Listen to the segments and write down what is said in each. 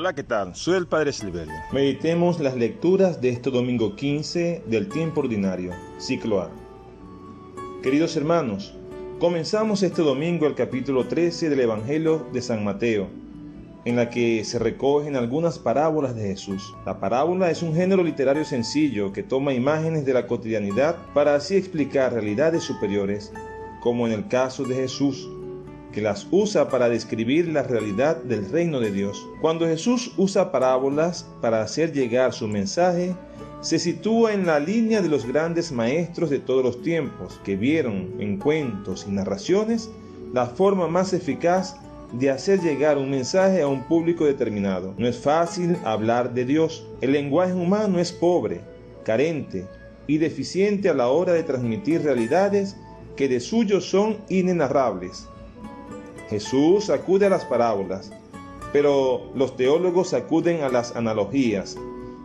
Hola, ¿qué tal? Soy el Padre Silverio. Meditemos las lecturas de este domingo 15 del tiempo ordinario, ciclo A. Queridos hermanos, comenzamos este domingo el capítulo 13 del Evangelio de San Mateo, en la que se recogen algunas parábolas de Jesús. La parábola es un género literario sencillo que toma imágenes de la cotidianidad para así explicar realidades superiores, como en el caso de Jesús, que las usa para describir la realidad del reino de Dios. Cuando Jesús usa parábolas para hacer llegar su mensaje, se sitúa en la línea de los grandes maestros de todos los tiempos, que vieron en cuentos y narraciones la forma más eficaz de hacer llegar un mensaje a un público determinado. No es fácil hablar de Dios. El lenguaje humano es pobre, carente y deficiente a la hora de transmitir realidades que de suyo son inenarrables. Jesús acude a las parábolas, pero los teólogos acuden a las analogías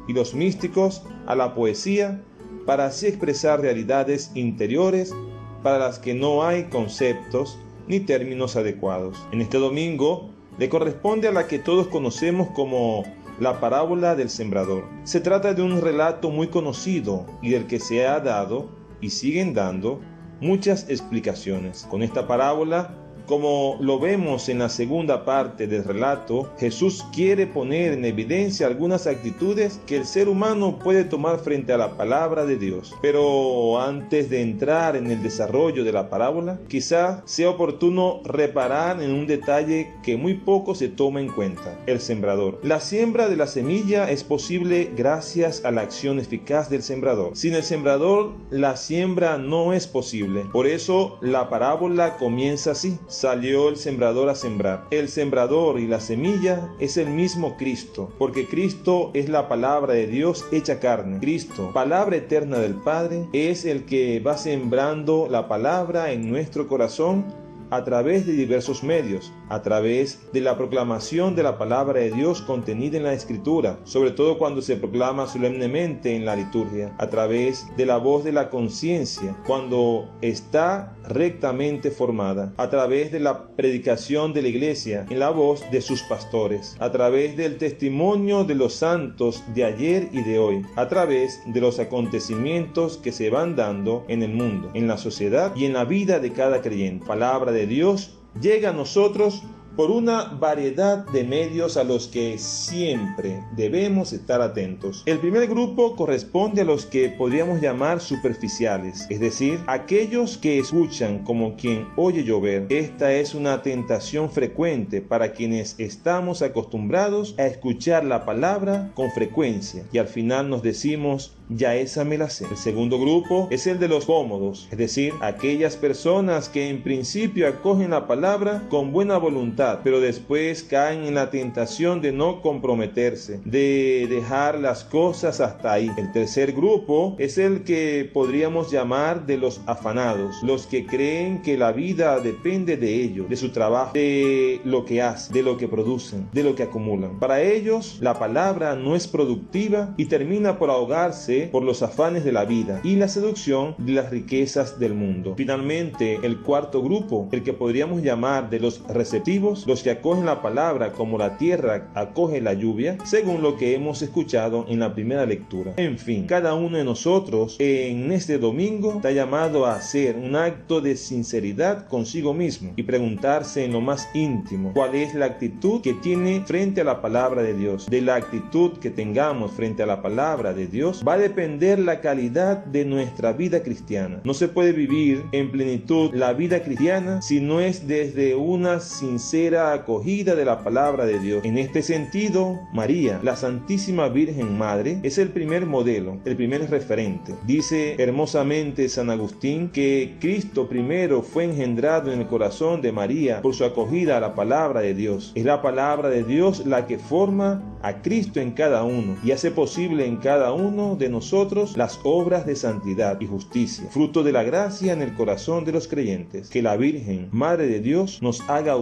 y los místicos a la poesía para así expresar realidades interiores para las que no hay conceptos ni términos adecuados. En este domingo le corresponde a la que todos conocemos como la parábola del sembrador. Se trata de un relato muy conocido y del que se ha dado y siguen dando muchas explicaciones. Con esta parábola como lo vemos en la segunda parte del relato, Jesús quiere poner en evidencia algunas actitudes que el ser humano puede tomar frente a la palabra de Dios. Pero antes de entrar en el desarrollo de la parábola, quizá sea oportuno reparar en un detalle que muy poco se toma en cuenta, el sembrador. La siembra de la semilla es posible gracias a la acción eficaz del sembrador. Sin el sembrador, la siembra no es posible. Por eso la parábola comienza así salió el sembrador a sembrar. El sembrador y la semilla es el mismo Cristo, porque Cristo es la palabra de Dios hecha carne. Cristo, palabra eterna del Padre, es el que va sembrando la palabra en nuestro corazón a través de diversos medios, a través de la proclamación de la palabra de Dios contenida en la Escritura, sobre todo cuando se proclama solemnemente en la liturgia, a través de la voz de la conciencia, cuando está rectamente formada, a través de la predicación de la iglesia en la voz de sus pastores, a través del testimonio de los santos de ayer y de hoy, a través de los acontecimientos que se van dando en el mundo, en la sociedad y en la vida de cada creyente. Palabra de Dios llega a nosotros por una variedad de medios a los que siempre debemos estar atentos. El primer grupo corresponde a los que podríamos llamar superficiales, es decir, aquellos que escuchan como quien oye llover. Esta es una tentación frecuente para quienes estamos acostumbrados a escuchar la palabra con frecuencia y al final nos decimos ya esa me la sé. El segundo grupo es el de los cómodos, es decir, aquellas personas que en principio acogen la palabra con buena voluntad, pero después caen en la tentación de no comprometerse, de dejar las cosas hasta ahí. El tercer grupo es el que podríamos llamar de los afanados, los que creen que la vida depende de ellos, de su trabajo, de lo que hacen, de lo que producen, de lo que acumulan. Para ellos la palabra no es productiva y termina por ahogarse por los afanes de la vida y la seducción de las riquezas del mundo. Finalmente, el cuarto grupo, el que podríamos llamar de los receptivos, los que acogen la palabra como la tierra acoge la lluvia, según lo que hemos escuchado en la primera lectura. En fin, cada uno de nosotros en este domingo está llamado a hacer un acto de sinceridad consigo mismo y preguntarse en lo más íntimo cuál es la actitud que tiene frente a la palabra de Dios. De la actitud que tengamos frente a la palabra de Dios va a depender la calidad de nuestra vida cristiana. No se puede vivir en plenitud la vida cristiana si no es desde una sincera acogida de la palabra de Dios. En este sentido, María, la Santísima Virgen Madre, es el primer modelo, el primer referente. Dice hermosamente San Agustín que Cristo primero fue engendrado en el corazón de María por su acogida a la palabra de Dios. Es la palabra de Dios la que forma a Cristo en cada uno y hace posible en cada uno de nosotros las obras de santidad y justicia, fruto de la gracia en el corazón de los creyentes. Que la Virgen, Madre de Dios, nos haga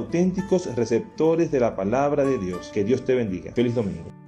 receptores de la palabra de Dios. Que Dios te bendiga. Feliz domingo.